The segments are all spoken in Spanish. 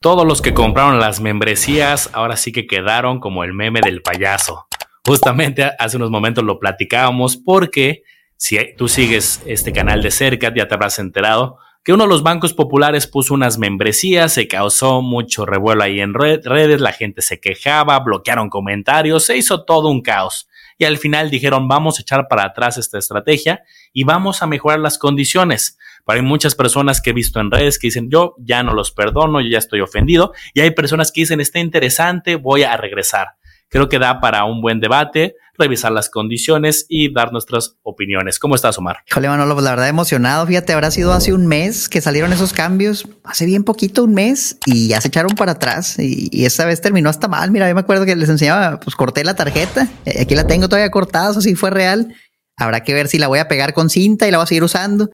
Todos los que compraron las membresías ahora sí que quedaron como el meme del payaso. Justamente hace unos momentos lo platicábamos porque si tú sigues este canal de cerca ya te habrás enterado que uno de los bancos populares puso unas membresías, se causó mucho revuelo ahí en redes, la gente se quejaba, bloquearon comentarios, se hizo todo un caos. Y al final dijeron, vamos a echar para atrás esta estrategia y vamos a mejorar las condiciones. Pero hay muchas personas que he visto en redes que dicen, yo ya no los perdono, yo ya estoy ofendido. Y hay personas que dicen, está interesante, voy a regresar. Creo que da para un buen debate, revisar las condiciones y dar nuestras opiniones. ¿Cómo estás, Omar? Híjole, Manolo, pues la verdad emocionado. Fíjate, habrá sido hace un mes que salieron esos cambios, hace bien poquito, un mes, y ya se echaron para atrás. Y, esta vez terminó hasta mal. Mira, yo me acuerdo que les enseñaba, pues corté la tarjeta. Eh, aquí la tengo todavía cortada, eso sí fue real. Habrá que ver si la voy a pegar con cinta y la voy a seguir usando.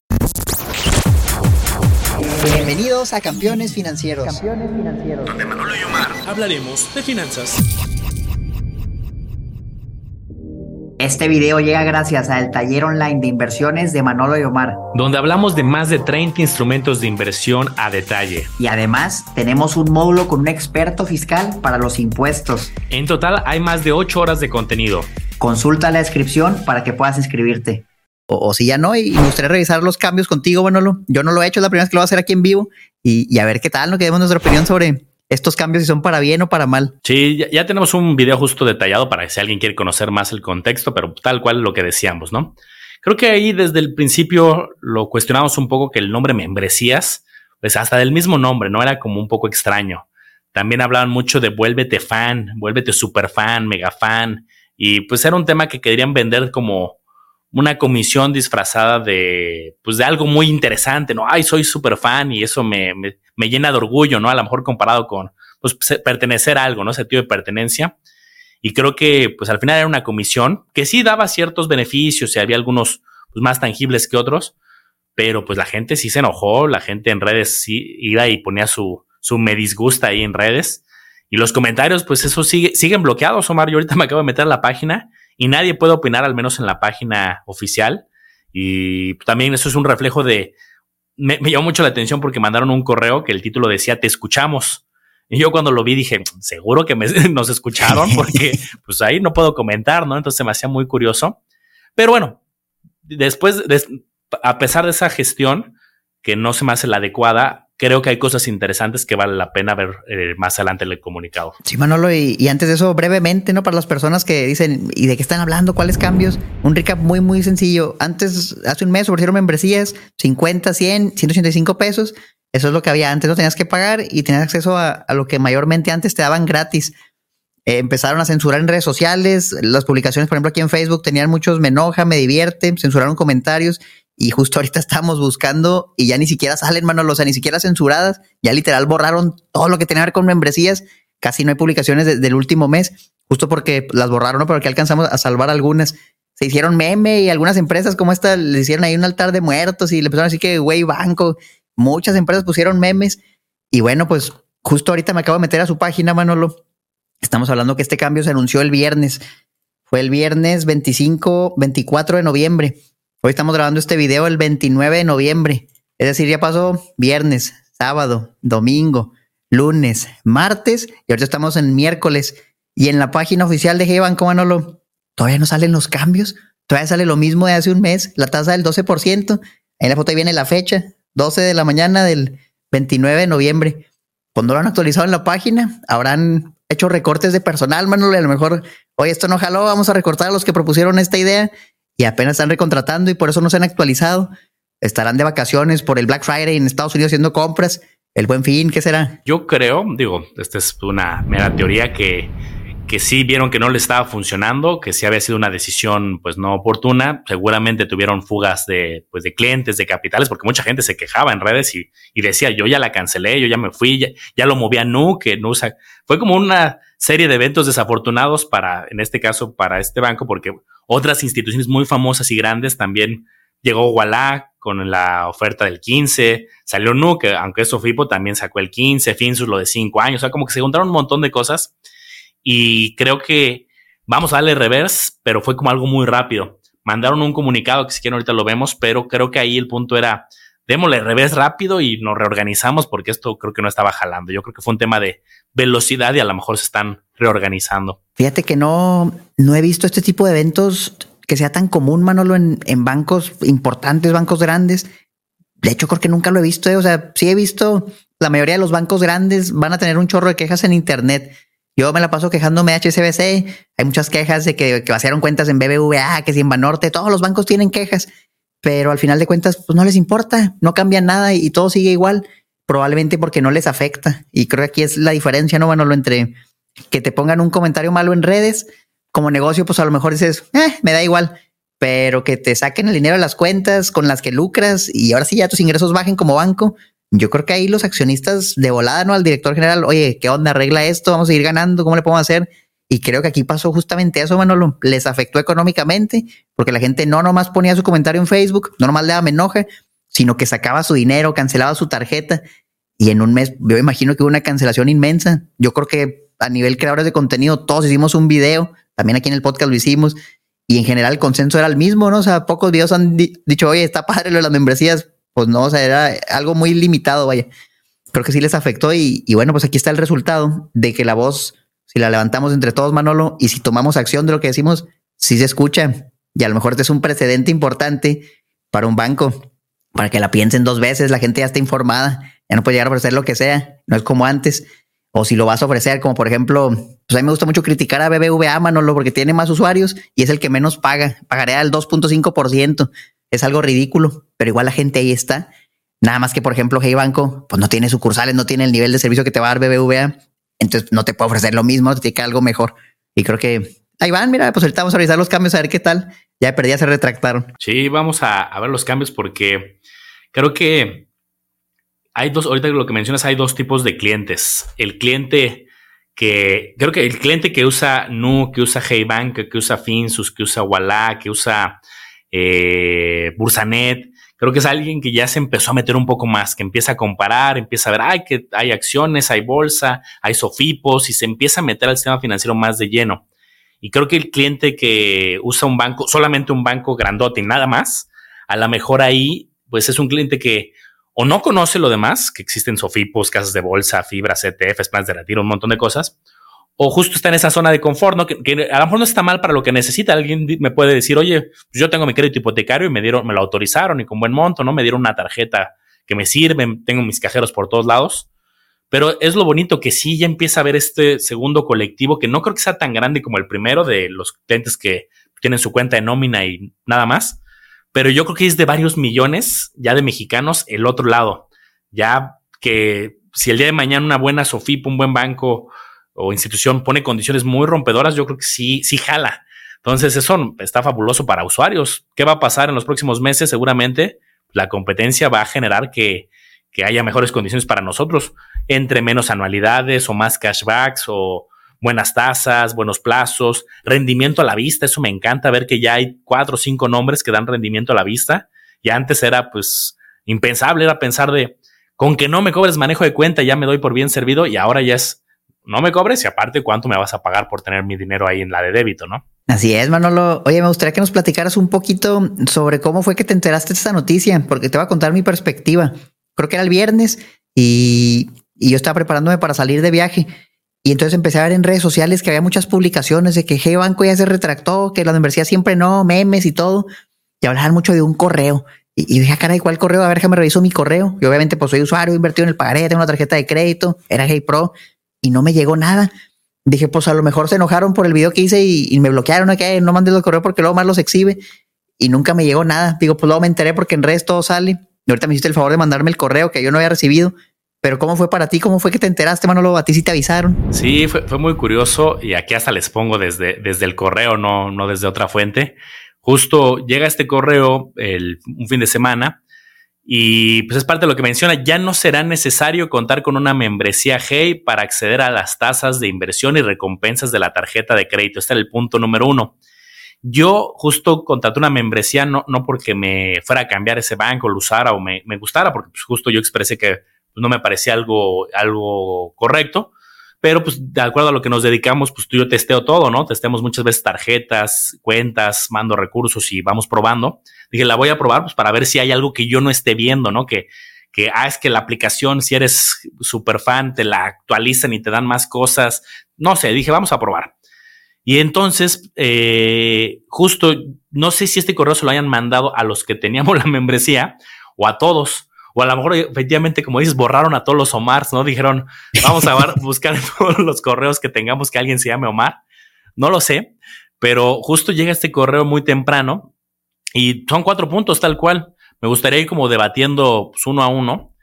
Bienvenidos a Campeones Financieros. Campeones Financieros. Donde Manolo y Omar hablaremos de finanzas. Este video llega gracias al taller online de inversiones de Manolo y Omar, donde hablamos de más de 30 instrumentos de inversión a detalle. Y además tenemos un módulo con un experto fiscal para los impuestos. En total hay más de 8 horas de contenido. Consulta la descripción para que puedas inscribirte. O, si ya no, y, me gustaría revisar los cambios contigo, Manolo. Yo no lo he hecho, es la primera vez que lo voy a hacer aquí en vivo y, a ver qué tal, ¿no? Que demos nuestra opinión sobre, estos cambios si son para bien o para mal. Sí, ya, tenemos un video justo detallado para si alguien quiere conocer más el contexto, pero tal cual lo que decíamos, ¿no? Creo que ahí desde el principio lo cuestionamos un poco que el nombre membresías, pues hasta del mismo nombre, ¿no? Era como un poco extraño. También hablaban mucho de vuélvete fan, vuélvete super fan, mega fan, y pues era un tema que querían vender como una comisión disfrazada de, pues de algo muy interesante, ¿no? Ay, soy súper fan y eso me, me, llena de orgullo, ¿no? A lo mejor comparado con, pues, pertenecer a algo, ¿no? Sentido de pertenencia. Y creo que, pues al final era una comisión que sí daba ciertos beneficios y había algunos pues, más tangibles que otros, pero pues la gente sí se enojó, la gente en redes sí iba y ponía su, su me disgusta ahí en redes. Y los comentarios, pues eso sigue, siguen bloqueados, Omar. Yo ahorita me acabo de meter a la página y nadie puede opinar, al menos en la página oficial. Y también eso es un reflejo de... Me, llamó mucho la atención porque mandaron un correo que el título decía, te escuchamos. Y yo cuando lo vi dije, seguro que nos escucharon porque pues ahí no puedo comentar, ¿no? Entonces me hacía muy curioso. Pero bueno, después, a pesar de esa gestión que no se me hace la adecuada, creo que hay cosas interesantes que vale la pena ver eh, más adelante en el comunicado. Sí, Manolo, y, antes de eso, brevemente, ¿no? Para las personas que dicen, ¿y de qué están hablando? ¿Cuáles cambios? Un recap muy, muy sencillo. Antes, hace un mes ofrecieron membresías, 50, 100, 185 pesos. Eso es lo que había antes, no tenías que pagar y tenías acceso a, lo que mayormente antes te daban gratis. Eh, empezaron a censurar en redes sociales, las publicaciones, por ejemplo, aquí en Facebook tenían muchos me enoja, me divierte, censuraron comentarios y justo ahorita estamos buscando y ya ni siquiera salen, Manolo, o sea, ni siquiera censuradas. Ya literal borraron todo lo que tenía que ver con membresías. Casi no hay publicaciones del último mes, justo porque las borraron, pero que alcanzamos a salvar algunas. Se hicieron meme y algunas empresas como esta le hicieron ahí un altar de muertos y le empezaron a decir que güey, banco. Muchas empresas pusieron memes. Y bueno, pues justo ahorita me acabo de meter a su página, Manolo. Estamos hablando que este cambio se anunció el viernes. Fue el viernes 25, 24 de noviembre. Hoy estamos grabando este video el 29 de noviembre. Es decir, ya pasó viernes, sábado, domingo, lunes, martes y ahorita estamos en miércoles. Y en la página oficial de G-Banco Manolo, todavía no salen los cambios. Todavía sale lo mismo de hace un mes, la tasa del 12%. En la foto viene la fecha, 12 de la mañana del 29 de noviembre. Cuando lo han actualizado en la página, habrán hecho recortes de personal, Manolo, a lo mejor, oye, esto no jaló, vamos a recortar a los que propusieron esta idea y apenas están recontratando y por eso no se han actualizado. Estarán de vacaciones por el Black Friday en Estados Unidos haciendo compras. El buen fin, ¿qué será? Yo creo, digo, esta es una mera teoría que, que sí vieron que no le estaba funcionando, que sí había sido una decisión pues no oportuna. Seguramente tuvieron fugas de, pues, de clientes, de capitales, porque mucha gente se quejaba en redes y, y decía, yo ya la cancelé, yo ya me fui, ya, lo moví a Nu, que. Fue como una serie de eventos desafortunados para, en este caso, para este banco, porque otras instituciones muy famosas y grandes también llegó Walla con la oferta del 15, salió Nu, que aunque es Sofipo también sacó el 15, Finsus lo de 5 años, o sea, como que se juntaron un montón de cosas y creo que vamos a darle reverse, pero fue como algo muy rápido. Mandaron un comunicado que si quieren ahorita lo vemos, pero creo que ahí el punto era démosle revés rápido y nos reorganizamos porque esto creo que no estaba jalando. Yo creo que fue un tema de velocidad y a lo mejor se están reorganizando. Fíjate que no, no he visto este tipo de eventos que sea tan común, Manolo, en, bancos importantes, bancos grandes. De hecho, creo que nunca lo he visto. ¿eh? O sea, sí he visto la mayoría de los bancos grandes van a tener un chorro de quejas en Internet. Yo me la paso quejándome de HSBC. Hay muchas quejas de que, vaciaron cuentas en BBVA, que si en Banorte, todos los bancos tienen quejas, pero al final de cuentas, pues no les importa, no cambia nada y, todo sigue igual, probablemente porque no les afecta. Y creo que aquí es la diferencia, ¿no? Bueno, lo entre que te pongan un comentario malo en redes, como negocio, pues a lo mejor dices, eh, me da igual, pero que te saquen el dinero de las cuentas con las que lucras y ahora sí ya tus ingresos bajen como banco, yo creo que ahí los accionistas de volada, ¿no? Al director general, oye, ¿qué onda? Arregla esto, vamos a seguir ganando, ¿cómo le podemos hacer? Y creo que aquí pasó justamente eso, Manolo. Les afectó económicamente porque la gente no nomás ponía su comentario en Facebook, no nomás le daba me enoja, sino que sacaba su dinero, cancelaba su tarjeta. Y en un mes, yo imagino que hubo una cancelación inmensa. Yo creo que a nivel creadores de contenido, todos hicimos un video, también aquí en el podcast lo hicimos. Y en general el consenso era el mismo, ¿no? O sea, pocos videos han dicho, oye, está padre lo de las membresías, pues no, o sea, era algo muy limitado, vaya. Creo que sí les afectó y, bueno, pues aquí está el resultado de que la voz, si la levantamos entre todos, Manolo, y si tomamos acción de lo que decimos, sí se escucha. Y a lo mejor este es un precedente importante para un banco, para que la piensen dos veces, la gente ya está informada, ya no puede llegar a ofrecer lo que sea, no es como antes. O si lo vas a ofrecer, como por ejemplo, pues a mí me gusta mucho criticar a BBVA, Manolo, porque tiene más usuarios y es el que menos paga. Pagaría el 2.5% es algo ridículo, pero igual la gente ahí está. Nada más que, por ejemplo, Hey Banco, pues no tiene sucursales, no tiene el nivel de servicio que te va a dar BBVA. Entonces no te puede ofrecer lo mismo, te tiene que algo mejor. Y creo que ahí van, mira, pues ahorita vamos a revisar los cambios, a ver qué tal. Ya perdí, se retractaron. Sí, vamos a, a ver los cambios porque creo que hay dos, ahorita lo que mencionas, hay dos tipos de clientes. El cliente que, creo que el cliente que usa Nu, que usa Hey Bank, que usa Finsus, que usa Walla, que usa eh, Bursanet. Creo que es alguien que ya se empezó a meter un poco más, que empieza a comparar, empieza a ver, ay, que hay acciones, hay bolsa, hay sofipos y se empieza a meter al sistema financiero más de lleno. Y creo que el cliente que usa un banco, solamente un banco grandote y nada más, a lo mejor ahí, pues es un cliente que o no conoce lo demás, que existen sofipos, casas de bolsa, fibras, ETFs, planes de retiro, un montón de cosas, o justo está en esa zona de confort, ¿no? Que, a lo mejor no está mal para lo que necesita. Alguien me puede decir, oye, pues yo tengo mi crédito hipotecario y me dieron, me lo autorizaron y con buen monto, ¿no? Me dieron una tarjeta que me sirve, tengo mis cajeros por todos lados. Pero es lo bonito que sí ya empieza a ver este segundo colectivo que no creo que sea tan grande como el primero de los clientes que tienen su cuenta de nómina y nada más. Pero yo creo que es de varios millones ya de mexicanos el otro lado. Ya que si el día de mañana una buena Sofip, un buen banco, o institución pone condiciones muy rompedoras, yo creo que sí, sí jala. Entonces, eso está fabuloso para usuarios. ¿Qué va a pasar en los próximos meses? Seguramente la competencia va a generar que, que haya mejores condiciones para nosotros, entre menos anualidades o más cashbacks o buenas tasas, buenos plazos, rendimiento a la vista. Eso me encanta ver que ya hay cuatro o cinco nombres que dan rendimiento a la vista. Y antes era pues impensable, era pensar de con que no me cobres manejo de cuenta ya me doy por bien servido y ahora ya es no me cobres y aparte cuánto me vas a pagar por tener mi dinero ahí en la de débito, ¿no? Así es, Manolo. Oye, me gustaría que nos platicaras un poquito sobre cómo fue que te enteraste de esta noticia, porque te voy a contar mi perspectiva. Creo que era el viernes y, yo estaba preparándome para salir de viaje. Y entonces empecé a ver en redes sociales que había muchas publicaciones de que G Banco ya se retractó, que la universidad siempre no, memes y todo. Y hablaban mucho de un correo. Y, dije, ah, caray, ¿cuál correo? A ver, déjame reviso mi correo. Yo obviamente pues soy usuario, invertido en el pagaré, tengo una tarjeta de crédito, era Hey Pro y no me llegó nada. Dije, pues a lo mejor se enojaron por el video que hice y, me bloquearon, que no mandé el correo porque luego más los exhibe y nunca me llegó nada. Digo, pues luego me enteré porque en redes todo sale. Ahorita me hiciste el favor de mandarme el correo que yo no había recibido. Pero ¿cómo fue para ti? ¿Cómo fue que te enteraste, Manolo? ¿A ti sí te avisaron? Sí, fue, fue muy curioso y aquí hasta les pongo desde, desde el correo, no, no desde otra fuente. Justo llega este correo el, un fin de semana y pues es parte de lo que menciona, ya no será necesario contar con una membresía Hey para acceder a las tasas de inversión y recompensas de la tarjeta de crédito. Este era el punto número uno. Yo justo contraté una membresía no, no porque me fuera a cambiar ese banco, lo usara o me, me gustara, porque pues justo yo expresé que no me parecía algo, algo correcto, pero pues de acuerdo a lo que nos dedicamos, pues tú y yo testeo todo, ¿no? Testeamos muchas veces tarjetas, cuentas, mando recursos y vamos probando. Dije, la voy a probar pues para ver si hay algo que yo no esté viendo, ¿no? Que, que, ah, es que la aplicación, si eres súper fan, te la actualizan y te dan más cosas. No sé, dije, vamos a probar. Y entonces, eh, justo, no sé si este correo se lo hayan mandado a los que teníamos la membresía o a todos o a lo mejor efectivamente, como dices, borraron a todos los Omars, ¿no? Dijeron, vamos a buscar en todos los correos que tengamos que alguien se llame Omar. No lo sé, pero justo llega este correo muy temprano y son cuatro puntos tal cual. Me gustaría ir como debatiendo pues, uno a uno.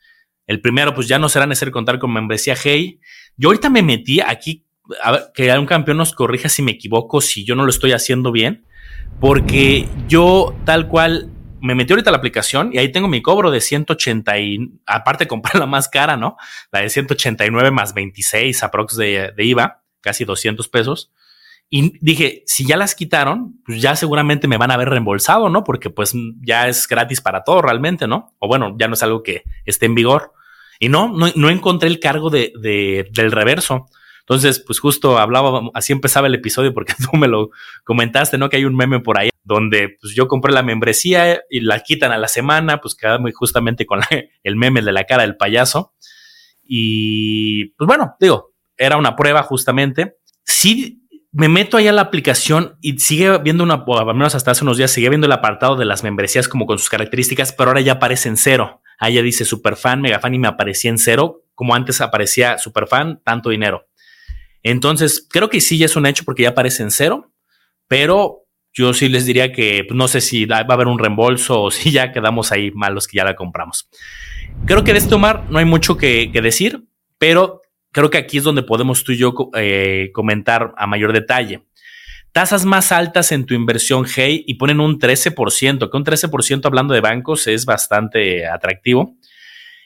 El primero, pues ya no será necesario contar con membresía Hey. Yo ahorita me metí aquí, a ver, que un campeón nos corrija si me equivoco, si yo no lo estoy haciendo bien, porque yo tal cual me metí ahorita la aplicación y ahí tengo mi cobro de 180 y aparte compré la más cara, ¿no? La de 189 más 26 aprox de, IVA, casi 200 pesos. Y dije, si ya las quitaron, pues ya seguramente me van a haber reembolsado, ¿no? Porque pues ya es gratis para todo realmente, ¿no? O bueno, ya no es algo que esté en vigor. Y no, no, no encontré el cargo de, del reverso. Entonces, pues justo hablaba, así empezaba el episodio porque tú me lo comentaste, ¿no? Que hay un meme por ahí donde pues yo compré la membresía y la quitan a la semana, pues queda muy justamente con el meme de la cara del payaso. Y pues bueno, digo, era una prueba justamente. Si me meto ahí a la aplicación y sigue viendo una, o al menos hasta hace unos días, sigue viendo el apartado de las membresías como con sus características, pero ahora ya aparece en cero. Ahí ya dice superfan, megafan y me aparecía en cero, como antes aparecía superfan, tanto dinero. Entonces, creo que sí ya es un hecho porque ya aparece en cero, pero yo sí les diría que pues, no sé si va a haber un reembolso o si ya quedamos ahí malos que ya la compramos. Creo que de este Omar no hay mucho que, decir, pero creo que aquí es donde podemos tú y yo eh, comentar a mayor detalle. Tasas más altas en tu inversión Hey y ponen un 13%, que un 13% hablando de bancos es bastante atractivo.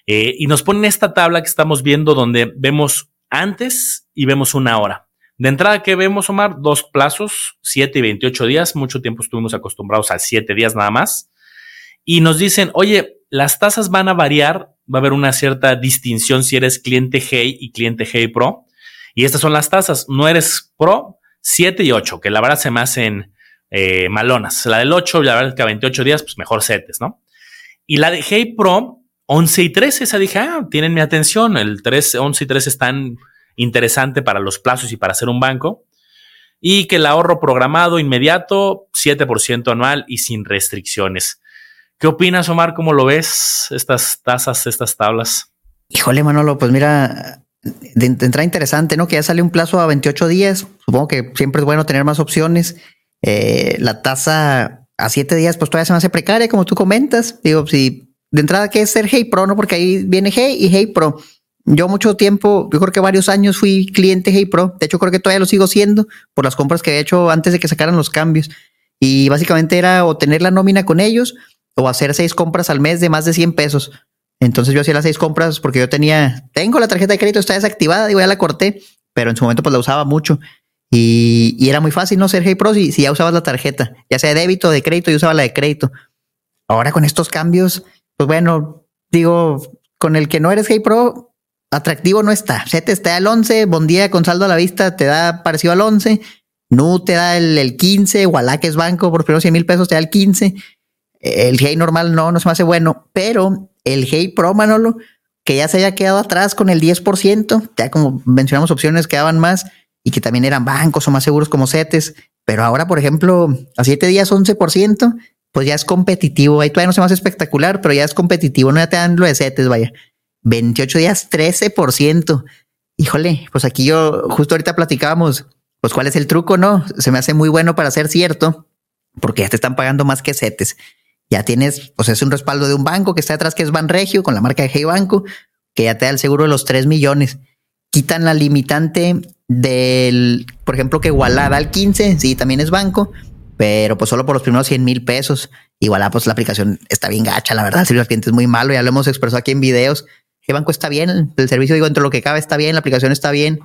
Eh, y nos ponen esta tabla que estamos viendo donde vemos antes y vemos una hora. De entrada, ¿qué vemos, Omar? Dos plazos, 7 y 28 días. Mucho tiempo estuvimos acostumbrados a 7 días nada más. Y nos dicen, oye, las tasas van a variar, va a haber una cierta distinción si eres cliente Hey y cliente Hey Pro. Y estas son las tasas. No eres Pro, 7 y 8, que la verdad se me hacen eh, malonas. La del 8, la verdad que a 28 días, pues mejor setes, ¿no? Y la de Hey Pro, 11 y 13, esa dije, ah, tienen mi atención. El 13, 11 y 13 están interesante para los plazos y para hacer un banco. Y que el ahorro programado inmediato, 7% anual y sin restricciones. ¿Qué opinas, Omar? ¿Cómo lo ves? Estas tasas, estas tablas. Híjole, Manolo, pues mira, de, entrada interesante, ¿no? Que ya sale un plazo a 28 días. Supongo que siempre es bueno tener más opciones. Eh, la tasa a 7 días, pues todavía se me hace precaria, como tú comentas. Digo, si de entrada, ¿qué es ser Hey Pro? No, porque ahí viene Hey y Hey Pro. Yo mucho tiempo, yo creo que varios años fui cliente Hey Pro. De hecho, creo que todavía lo sigo siendo por las compras que he hecho antes de que sacaran los cambios. Y básicamente era o tener la nómina con ellos o hacer seis compras al mes de más de 100 pesos. Entonces yo hacía las seis compras porque yo tenía, tengo la tarjeta de crédito, está desactivada, digo, ya la corté, pero en su momento pues la usaba mucho. Y, era muy fácil no ser Hey Pro si, ya usabas la tarjeta, ya sea de débito o de crédito, yo usaba la de crédito. Ahora con estos cambios, pues bueno, digo, con el que no eres Hey Pro, atractivo no está. te está al 11, Bondía con saldo a la vista te da parecido al 11, Nu te da el, el 15, Walla que es banco por primero 100 mil pesos te da el 15. El Hey normal no, no se me hace bueno, pero el Hey Pro Manolo, que ya se haya quedado atrás con el 10%, ya como mencionamos opciones quedaban más y que también eran bancos o más seguros como CETES, pero ahora, por ejemplo, a 7 días 11%, pues ya es competitivo. Ahí todavía no se hace espectacular, pero ya es competitivo, no ya te dan lo de CETES, vaya. 28 días, 13%. Híjole, pues aquí yo justo ahorita platicábamos, pues cuál es el truco, ¿no? Se me hace muy bueno para ser cierto, porque ya te están pagando más que CETES. Ya tienes, pues es un respaldo de un banco que está atrás, que es Banregio, con la marca de Hey Banco, que ya te da el seguro de los 3 millones. Quitan la limitante del, por ejemplo, que Walla da el 15, sí, también es banco, pero pues solo por los primeros 100 mil pesos. Igual, pues la aplicación está bien gacha, la verdad. El servicio al cliente es muy malo, ya lo hemos expresado aquí en videos el banco está bien, el servicio, digo, entre lo que cabe está bien, la aplicación está bien.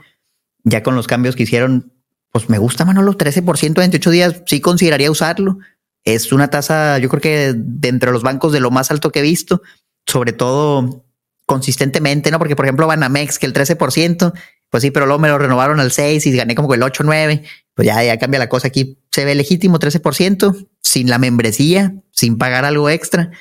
Ya con los cambios que hicieron, pues me gusta, Manolo, 13% en 28 días, sí consideraría usarlo. Es una tasa, yo creo que de entre los bancos de lo más alto que he visto, sobre todo consistentemente, ¿no? Porque, por ejemplo, Banamex, que el 13%, Pues sí, pero luego me lo renovaron al 6 y gané como el 8, 9. Pues ya, ya cambia la cosa aquí. Se ve legítimo 13% sin la membresía, sin pagar algo extra.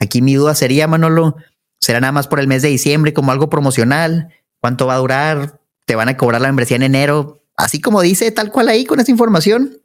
Aquí mi duda sería, Manolo, ¿será nada más por el mes de diciembre como algo promocional? ¿Cuánto va a durar? ¿Te van a cobrar la membresía en enero? Así como dice tal cual ahí con esa información,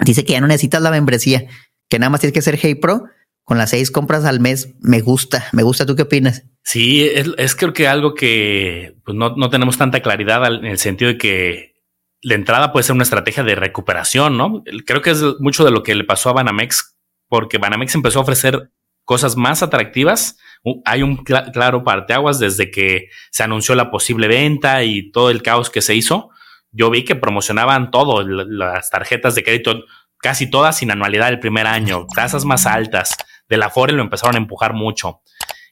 dice que ya no necesitas la membresía, que nada más tienes que ser Hey Pro con las seis compras al mes. Me gusta, me gusta. ¿Tú qué opinas? Sí, es, creo que algo que pues, no, no, tenemos tanta claridad en el sentido de que la entrada puede ser una estrategia de recuperación, ¿no? Creo que es mucho de lo que le pasó a Banamex, porque Banamex empezó a ofrecer cosas más atractivas. Hay un claro parteaguas desde que se anunció la posible venta y todo el caos que se hizo. Yo vi que promocionaban todo, las tarjetas de crédito, casi todas sin anualidad el primer año, tasas más altas. De la Fore lo empezaron a empujar mucho.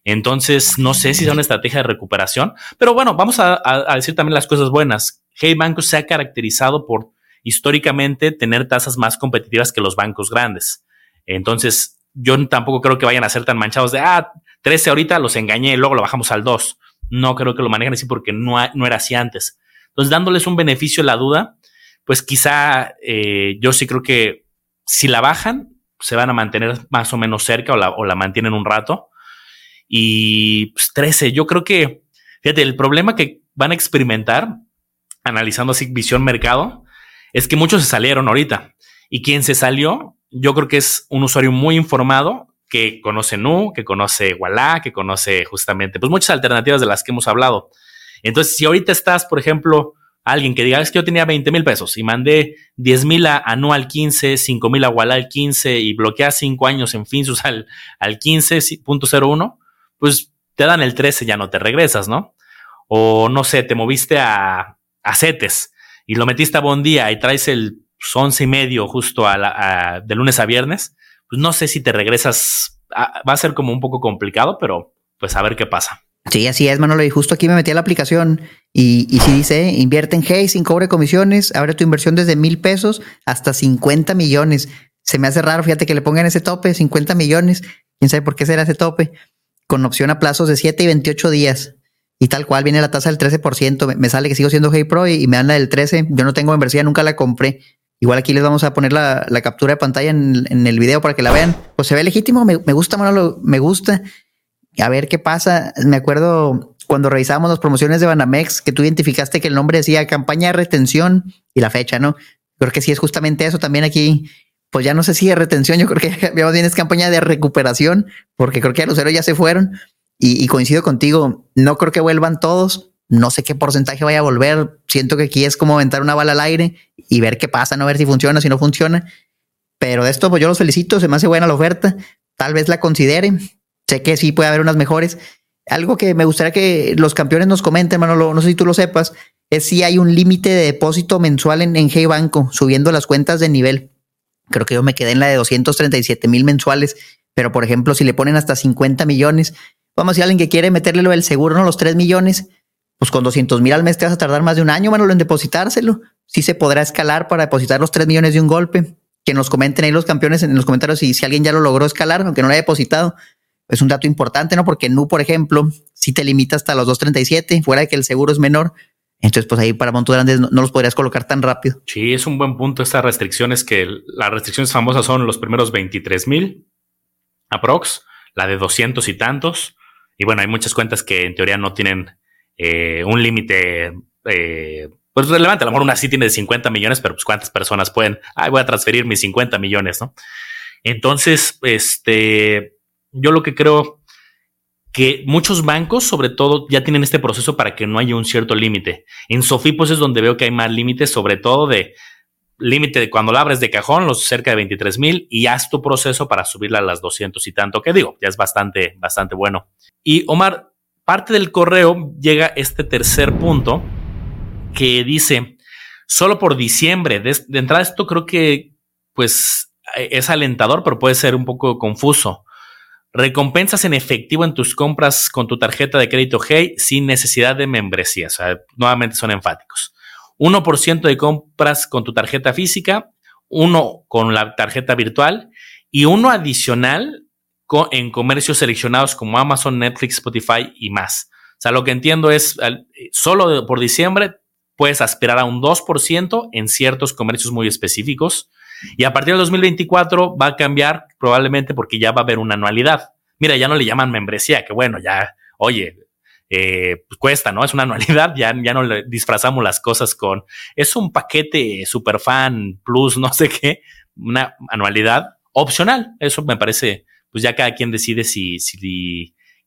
Entonces, no sé si es una estrategia de recuperación, pero bueno, vamos a, decir también las cosas buenas. Hey Banco se ha caracterizado por históricamente tener tasas más competitivas que los bancos grandes. Entonces, yo tampoco creo que vayan a ser tan manchados de, ah, 13 ahorita los engañé, luego lo bajamos al 2. No creo que lo manejen así porque no, no era así antes. Entonces, dándoles un beneficio a la duda, pues quizá eh, yo sí creo que si la bajan, se van a mantener más o menos cerca o la, o la mantienen un rato y pues, 13. Yo creo que, fíjate, el problema que van a experimentar, analizando así visión mercado, es que muchos se salieron ahorita. Y quien se salió, yo creo que es un usuario muy informado que conoce Nu, que conoce Walla, que conoce justamente, pues muchas alternativas de las que hemos hablado. Entonces, si ahorita estás, por ejemplo, alguien que diga, es que yo tenía 20 mil pesos y mandé 10 mil a anual 15, 5 mil a Walla al 15 y bloquea 5 años en Finsus al, al 15.01, pues te dan el 13, ya no te regresas, ¿no? O no sé, te moviste a, a CETES y lo metiste a buen día y traes el 11 y medio justo a de lunes a viernes, pues no sé si te regresas, va a ser como un poco complicado, pero pues a ver qué pasa. Sí, así es, Manolo. Y justo aquí me metí a la aplicación y, y si dice, invierte en Hey sin cobre comisiones, abre tu inversión desde mil pesos hasta 50 millones. Se me hace raro, fíjate que le pongan ese tope, 50 millones. ¿Quién sabe por qué será ese tope? con opción a plazos de 7 y 28 días. Y tal cual viene la tasa del 13%. Me, sale que sigo siendo Hey Pro y, me dan la del 13. Yo no tengo membresía, nunca la compré. Igual aquí les vamos a poner la, captura de pantalla en, el video para que la vean. Pues se ve legítimo, me, gusta, Manolo, me gusta. A ver qué pasa. Me acuerdo cuando revisábamos las promociones de Banamex que tú identificaste que el nombre decía campaña de retención y la fecha, ¿no? Creo que sí es justamente eso también aquí pues ya no sé si de retención, yo creo que más bien es campaña de recuperación, porque creo que a los héroes ya se fueron y, coincido contigo, no creo que vuelvan todos, no sé qué porcentaje vaya a volver, siento que aquí es como aventar una bala al aire y ver qué pasa, no ver si funciona, si no funciona, pero de esto pues yo los felicito, se me hace buena la oferta, tal vez la considere, sé que sí puede haber unas mejores. Algo que me gustaría que los campeones nos comenten, Manolo, no sé si tú lo sepas, es si hay un límite de depósito mensual en, en Hey Banco, subiendo las cuentas de nivel. Creo que yo me quedé en la de 237 mil mensuales, pero por ejemplo, si le ponen hasta 50 millones, vamos a decir alguien que quiere meterle lo del seguro, ¿no? Los 3 millones, pues con 200 mil al mes te vas a tardar más de un año, Manolo, en depositárselo. Sí se podrá escalar para depositar los 3 millones de un golpe. Que nos comenten ahí los campeones en los comentarios si, si alguien ya lo logró escalar, aunque no lo haya depositado. Es un dato importante, ¿no? Porque NU, por ejemplo, si te limita hasta los 237, fuera de que el seguro es menor, entonces, pues ahí para montos grandes no, los podrías colocar tan rápido. Sí, es un buen punto estas restricciones que las restricciones famosas son los primeros 23 mil aprox, la de 200 y tantos. Y bueno, hay muchas cuentas que en teoría no tienen eh, un límite eh, pues relevante. A lo mejor una sí tiene de 50 millones, pero pues cuántas personas pueden, ay, voy a transferir mis 50 millones, ¿no? Entonces, este, yo lo que creo que muchos bancos, sobre todo, ya tienen este proceso para que no haya un cierto límite. En Sofipos es donde veo que hay más límites, sobre todo de límite de cuando la abres de cajón, los cerca de 23 mil, y haz tu proceso para subirla a las 200 y tanto, que digo, ya es bastante, bastante bueno. Y Omar, parte del correo llega este tercer punto que dice, solo por diciembre, de, entrada esto creo que pues es alentador, pero puede ser un poco confuso. Recompensas en efectivo en tus compras con tu tarjeta de crédito Hey sin necesidad de membresía. Nuevamente son enfáticos. 1% de compras con tu tarjeta física, uno con la tarjeta virtual y uno adicional en comercios seleccionados como Amazon, Netflix, Spotify y más. O sea, lo que entiendo es solo por diciembre puedes aspirar a un 2% en ciertos comercios muy específicos. Y a partir del 2024 va a cambiar probablemente porque ya va a haber una anualidad. Mira, ya no le llaman membresía, que bueno, ya, oye, eh, pues cuesta, ¿no? Es una anualidad, ya, ya no le disfrazamos las cosas con, es un paquete super fan plus, no sé qué, una anualidad opcional. Eso me parece, pues ya cada quien decide si,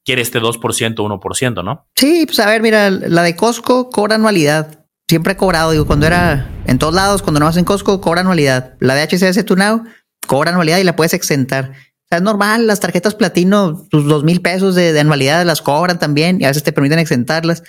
quiere este 2%, 1%, ¿no? Sí, pues a ver, mira, la de Costco cobra anualidad. Siempre ha cobrado, digo, cuando era en todos lados, cuando no vas en Costco, cobra anualidad. La de HCS Tunao cobra anualidad y la puedes exentar. O sea, es normal, las tarjetas platino, tus dos mil pesos de, anualidad las cobran también y a veces te permiten exentarlas.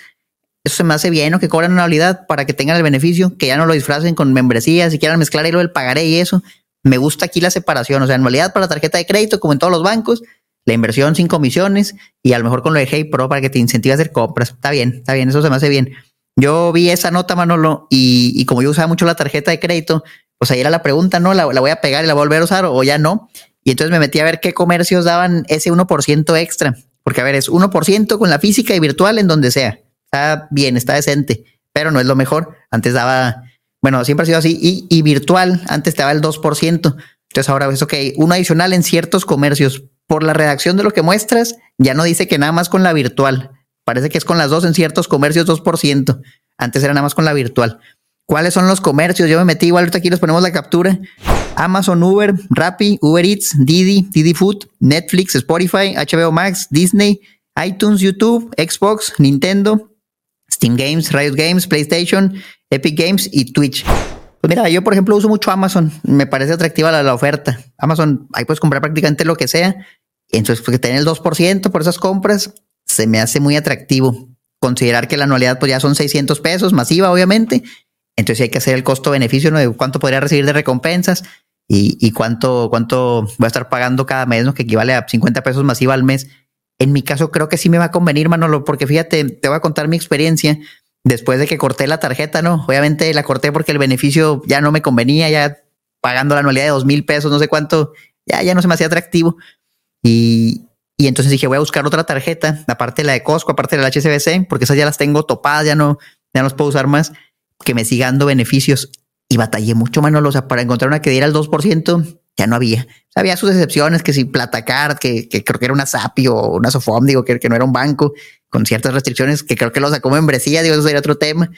Eso se me hace bien, ¿no? Que cobran anualidad para que tengan el beneficio, que ya no lo disfracen con membresías y quieran mezclar ahí lo del pagaré y eso. Me gusta aquí la separación, o sea, anualidad para tarjeta de crédito, como en todos los bancos, la inversión sin comisiones y a lo mejor con lo de Hey Pro para que te incentive a hacer compras. Está bien, está bien, eso se me hace bien. Yo vi esa nota, Manolo, y, como yo usaba mucho la tarjeta de crédito, pues ahí era la pregunta, ¿no? ¿La, voy a pegar y la voy a volver a usar o ya no? Y entonces me metí a ver qué comercios daban ese 1% extra. Porque, a ver, es 1% con la física y virtual en donde sea. Está bien, está decente, pero no es lo mejor. Antes daba, bueno, siempre ha sido así. Y, y virtual, antes te daba el 2%. Entonces ahora es, ok, uno adicional en ciertos comercios, por la redacción de lo que muestras, ya no dice que nada más con la virtual. Parece que es con las dos en ciertos comercios 2%. Antes era nada más con la virtual. ¿Cuáles son los comercios? Yo me metí igual, ahorita aquí les ponemos la captura. Amazon, Uber, Rappi, Uber Eats, Didi, Didi Food, Netflix, Spotify, HBO Max, Disney, iTunes, YouTube, Xbox, Nintendo, Steam Games, Riot Games, PlayStation, Epic Games y Twitch. Pues mira, yo por ejemplo uso mucho Amazon. Me parece atractiva la, oferta. Amazon, ahí puedes comprar prácticamente lo que sea. Entonces, porque tener el 2% por esas compras se me hace muy atractivo. Considerar que la anualidad pues ya son 600 pesos, masiva obviamente. Entonces hay que hacer el costo-beneficio ¿no? de cuánto podría recibir de recompensas y, cuánto, cuánto voy a estar pagando cada mes, ¿no? que equivale a 50 pesos masiva al mes. En mi caso creo que sí me va a convenir, Manolo, porque fíjate, te voy a contar mi experiencia después de que corté la tarjeta, ¿no? Obviamente la corté porque el beneficio ya no me convenía, ya pagando la anualidad de dos mil pesos, no sé cuánto, ya, ya no se me hacía atractivo. Y, y entonces dije, voy a buscar otra tarjeta, aparte de la de Costco, aparte de la HSBC, porque esas ya las tengo topadas, ya no, ya no las puedo usar más, que me siga dando beneficios. Y batallé mucho, Manolo, o sea, para encontrar una que diera el 2%, ya no había. había sus excepciones, que si Platacard, que, que creo que era una SAPI o una Sofom, digo, que, que no era un banco, con ciertas restricciones, que creo que lo sacó membresía, digo, eso sería otro tema.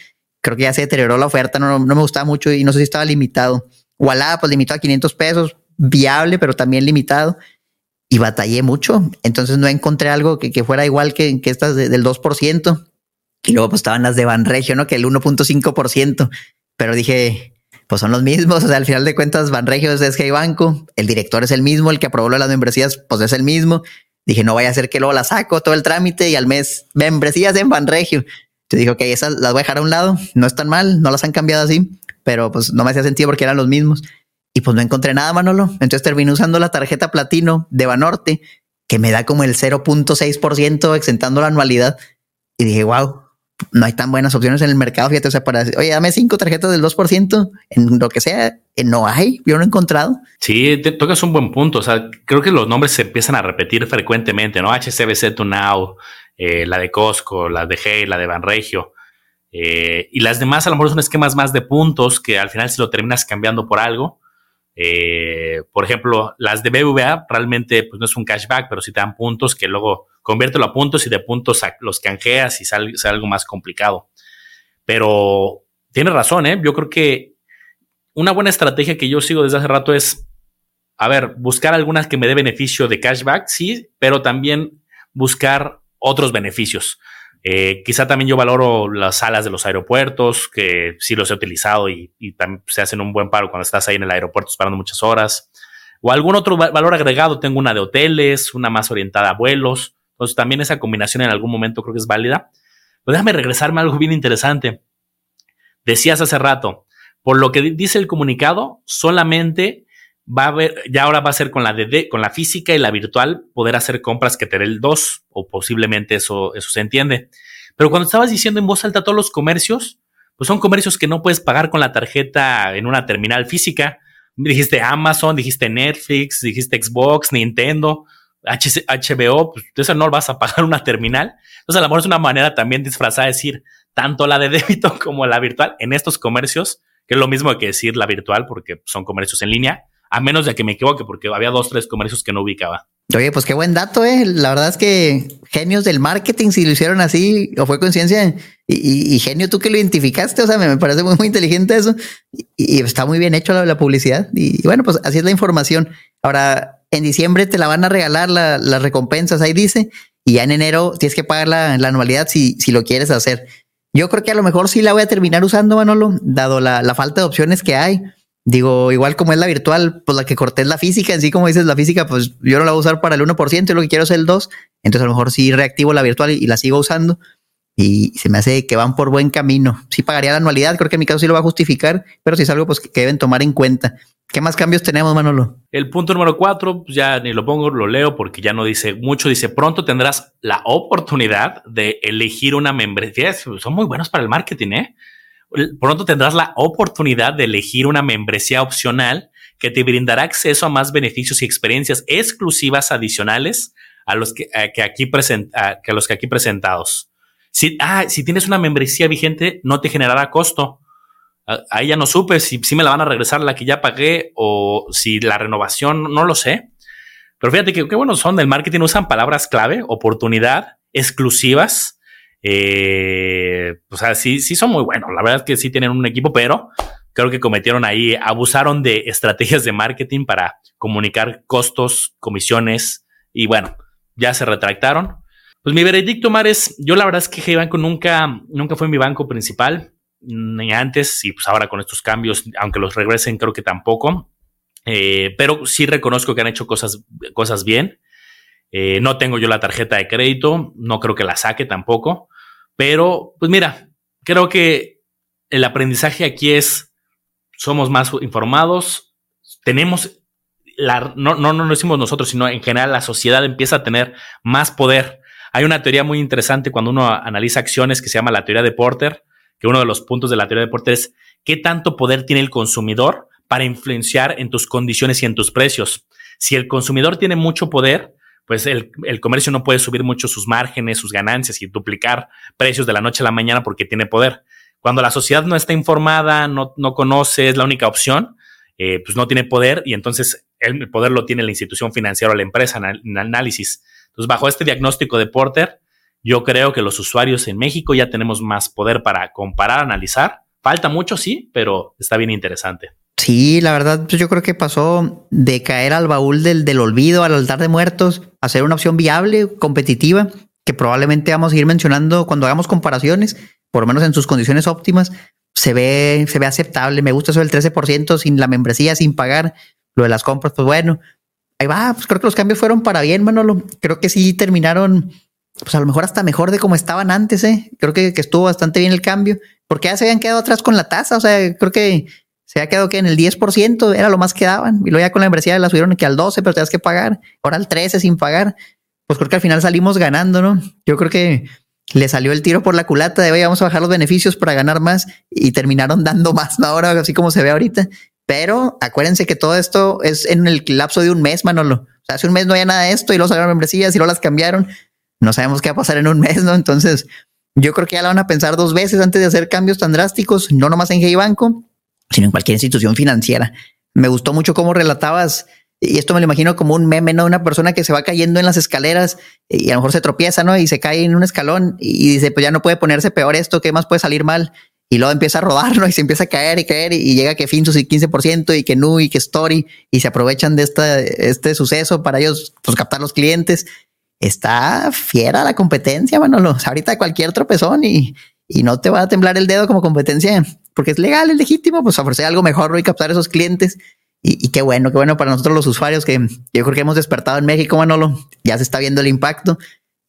Creo que ya se deterioró la oferta, no, no me gustaba mucho y no sé si estaba limitado. Wallah, pues limitado a 500 pesos, viable, pero también limitado y batallé mucho. Entonces no encontré algo que, fuera igual que, que estas del 2%. Y luego pues estaban las de Banregio, ¿no? Que el 1.5%. Pero dije, pues son los mismos. O sea, al final de cuentas, Banregio es SG Banco. El director es el mismo. El que aprobó las membresías, pues es el mismo. Dije, no vaya a ser que luego la saco todo el trámite y al mes membresías en Banregio. Te dijo que esas las voy a dejar a un lado. No están mal, no las han cambiado así, pero pues no me hacía sentido porque eran los mismos. Y pues no encontré nada, Manolo. Entonces terminé usando la tarjeta platino de Banorte, que me da como el 0.6% exentando la anualidad. Y dije, wow, no hay tan buenas opciones en el mercado. Fíjate, o sea, para oye, dame cinco tarjetas del 2% en lo que sea, no hay, yo no he encontrado. Sí, te tocas un buen punto. O sea, creo que los nombres se empiezan a repetir frecuentemente, ¿no? HCBC Now, eh, la de Costco, la de Hey, la de Banregio. Eh, y las demás a lo mejor son esquemas más de puntos que al final si lo terminas cambiando por algo, eh, por ejemplo, las de BBVA realmente pues, no es un cashback, pero sí te dan puntos que luego conviértelo a puntos y de puntos los canjeas y sale, algo más complicado. Pero tiene razón, ¿eh? Yo creo que una buena estrategia que yo sigo desde hace rato es, a ver, buscar algunas que me dé beneficio de cashback, sí, pero también buscar otros beneficios. Eh, quizá también yo valoro las salas de los aeropuertos, que sí los he utilizado y, también se hacen un buen paro cuando estás ahí en el aeropuerto esperando muchas horas. O algún otro valor agregado, tengo una de hoteles, una más orientada a vuelos. Entonces también esa combinación en algún momento creo que es válida. Pero déjame regresarme a algo bien interesante. Decías hace rato, por lo que dice el comunicado, solamente va a haber, ya ahora va a ser con la de, con la física y la virtual, poder hacer compras que te dé el 2, o posiblemente eso, eso se entiende. Pero cuando estabas diciendo en voz alta todos los comercios, pues son comercios que no puedes pagar con la tarjeta en una terminal física. Dijiste Amazon, dijiste Netflix, dijiste Xbox, Nintendo, HBO, pues eso no vas a pagar una terminal. Entonces, a lo mejor es una manera también disfrazada de decir, tanto la de débito como la virtual en estos comercios, que es lo mismo que decir la virtual porque son comercios en línea, a menos de que me equivoque, porque había dos, tres comercios que no ubicaba. Oye, pues qué buen dato, eh. La verdad es que genios del marketing, si lo hicieron así, o fue conciencia, y, genio tú que lo identificaste, o sea, me, parece muy, muy inteligente eso, y, está muy bien hecho la, publicidad. Y, bueno, pues así es la información. Ahora, en diciembre te la van a regalar las recompensas, ahí dice, y ya en enero tienes que pagar la, anualidad si, si lo quieres hacer. Yo creo que a lo mejor sí la voy a terminar usando, Manolo, dado la, la falta de opciones que hay. Digo, igual como es la virtual, pues la que corté es la física, en sí como dices la física, pues yo no la voy a usar para el 1%, yo lo que quiero es el 2%, entonces a lo mejor sí reactivo la virtual y, la sigo usando y se me hace que van por buen camino. Sí pagaría la anualidad, creo que en mi caso sí lo va a justificar, pero si es algo pues que deben tomar en cuenta. ¿Qué más cambios tenemos, Manolo? El punto número cuatro, pues ya ni lo pongo, lo leo porque ya no dice mucho. Dice, pronto tendrás la oportunidad de elegir una membresía. Son muy buenos para el marketing, ¿eh? Pronto tendrás la oportunidad de elegir una membresía opcional que te brindará acceso a más beneficios y experiencias exclusivas adicionales a los que, aquí que los que aquí presentados. Si, ah, si tienes una membresía vigente, no te generará costo. Ahí ya no supe si, si me la van a regresar la que ya pagué o si la renovación, no lo sé. Pero fíjate que qué bueno son del marketing, usan palabras clave, oportunidad, exclusivas, eh, o sea, sí, sí son muy buenos. La verdad es que sí tienen un equipo, pero creo que cometieron ahí, abusaron de estrategias de marketing para comunicar costos, comisiones y bueno, ya se retractaron. Pues mi veredicto, Mar, es, yo la verdad es que G-Banco nunca, nunca fue mi banco principal, ni antes, y pues ahora con estos cambios, aunque los regresen, creo que tampoco. Eh, pero sí reconozco que han hecho cosas, cosas bien. Eh, no tengo yo la tarjeta de crédito, no creo que la saque tampoco. Pero, pues mira, creo que el aprendizaje aquí es, somos más informados, tenemos, la, no, no, no lo decimos nosotros, sino en general la sociedad empieza a tener más poder. Hay una teoría muy interesante cuando uno analiza acciones que se llama la teoría de Porter, que uno de los puntos de la teoría de Porter es qué tanto poder tiene el consumidor para influenciar en tus condiciones y en tus precios. Si el consumidor tiene mucho poder, pues el, comercio no puede subir mucho sus márgenes, sus ganancias y duplicar precios de la noche a la mañana porque tiene poder. Cuando la sociedad no está informada, no, no conoce, es la única opción, eh, pues no tiene poder y entonces el poder lo tiene la institución financiera o la empresa en análisis. Entonces, bajo este diagnóstico de Porter, yo creo que los usuarios en México ya tenemos más poder para comparar, analizar. Falta mucho, sí, pero está bien interesante. Sí, la verdad, pues yo creo que pasó de caer al baúl del, del olvido, al altar de muertos, a ser una opción viable, competitiva, que probablemente vamos a ir mencionando cuando hagamos comparaciones, por lo menos en sus condiciones óptimas, se ve, se ve aceptable. Me gusta eso del 13% sin la membresía, sin pagar. Lo de las compras, pues bueno, ahí va. Pues creo que los cambios fueron para bien, Manolo. Creo que sí terminaron, pues a lo mejor hasta mejor de como estaban antes, ¿eh? Creo que, que estuvo bastante bien el cambio, porque ya se habían quedado atrás con la tasa. O sea, creo que se ha quedado que en el 10% era lo más que daban. Y luego ya con la membresía la subieron que al 12, pero tenías que pagar. Ahora al 13 sin pagar. Pues creo que al final salimos ganando, ¿no? Yo creo que le salió el tiro por la culata de, vamos a bajar los beneficios para ganar más y terminaron dando más ahora, así como se ve ahorita. Pero acuérdense que todo esto es en el lapso de un mes, Manolo. O sea, hace un mes no había nada de esto y luego salieron membresías y luego las cambiaron. No sabemos qué va a pasar en un mes, ¿no? Entonces, yo creo que ya la van a pensar dos veces antes de hacer cambios tan drásticos, no nomás en Hey Banco, sino en cualquier institución financiera. Me gustó mucho cómo relatabas, y esto me lo imagino como un meme, ¿no? Una persona que se va cayendo en las escaleras y a lo mejor se tropieza, ¿no? Y se cae en un escalón y dice, pues ya no puede ponerse peor esto, ¿qué más puede salir mal? Y luego empieza a rodar, ¿no? Y se empieza a caer y caer y llega que Finsus y 15% y que Nu y que Story y se aprovechan de este suceso para ellos, pues captar los clientes. Está fiera la competencia, Manolo. ahorita cualquier tropezón y, y no te va a temblar el dedo como competencia porque es legal, es legítimo, pues ofrecer algo mejor y captar esos clientes. Y, qué bueno, qué bueno para nosotros los usuarios que yo creo que hemos despertado en México, Manolo. Ya se está viendo el impacto.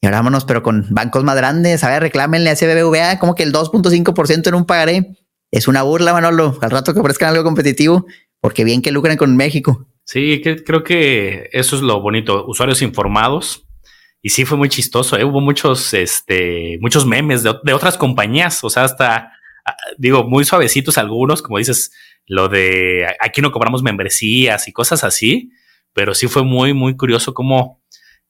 Y ahora vámonos, pero con bancos más grandes. A ver, reclámenle a ese BBVA como que el 2.5% en un pagaré. Es una burla, Manolo. Al rato que ofrezcan algo competitivo, porque bien que lucran con México. Sí, creo que eso es lo bonito. Usuarios informados. Y sí fue muy chistoso. ¿eh? Hubo muchos, este, muchos memes de, otras compañías. O sea, hasta digo, muy suavecitos algunos, como dices, lo de aquí no cobramos membresías y cosas así, pero sí fue muy, muy curioso cómo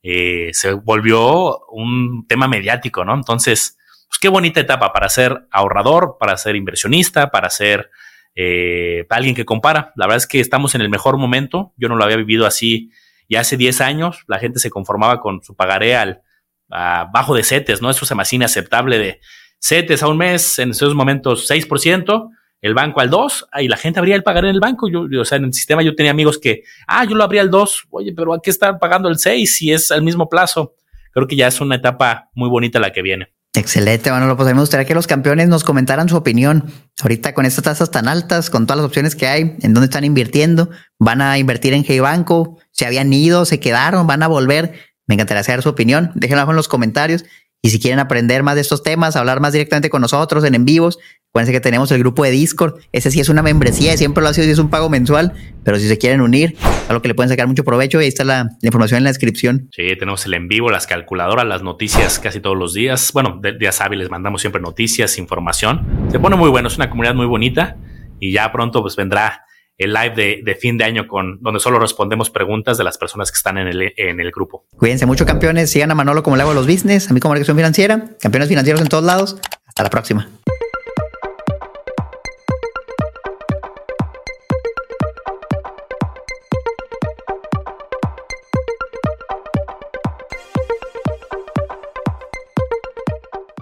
eh, se volvió un tema mediático, ¿no? Entonces, pues qué bonita etapa para ser ahorrador, para ser inversionista, para ser eh, alguien que compara. La verdad es que estamos en el mejor momento. Yo no lo había vivido así ya hace 10 años. La gente se conformaba con su pagaré al bajo de CETES, ¿no? Eso se me hace inaceptable de CETES a un mes, en esos momentos 6%, el banco al 2, y la gente abría el pagaré en el banco. Yo, o sea, en el sistema yo tenía amigos que, ah, yo lo abría al 2, oye, pero hay que estar pagando el 6 si es al mismo plazo. Creo que ya es una etapa muy bonita la que viene. Excelente, Manolo. Pues a mí me gustaría que los campeones nos comentaran su opinión. Ahorita con estas tasas tan altas, con todas las opciones que hay, en dónde están invirtiendo, van a invertir en G Banco, se habían ido, se quedaron, van a volver. Me encantaría saber su opinión. Déjenlo abajo en los comentarios. Y si quieren aprender más de estos temas, hablar más directamente con nosotros en en vivos, acuérdense que tenemos el grupo de Discord. Ese sí es una membresía, siempre lo ha sido y es un pago mensual, pero si se quieren unir, algo que le pueden sacar mucho provecho, ahí está la, información en la descripción. Sí, tenemos el en vivo, las calculadoras, las noticias casi todos los días. Bueno, de, días hábiles mandamos siempre noticias, información. Se pone muy bueno, es una comunidad muy bonita y ya pronto pues vendrá el live de, fin de año con donde solo respondemos preguntas de las personas que están en el, en el grupo. Cuídense mucho, campeones. Sigan a Manolo como le hago a los business, a mí como dirección financiera, campeones financieros en todos lados. Hasta la próxima.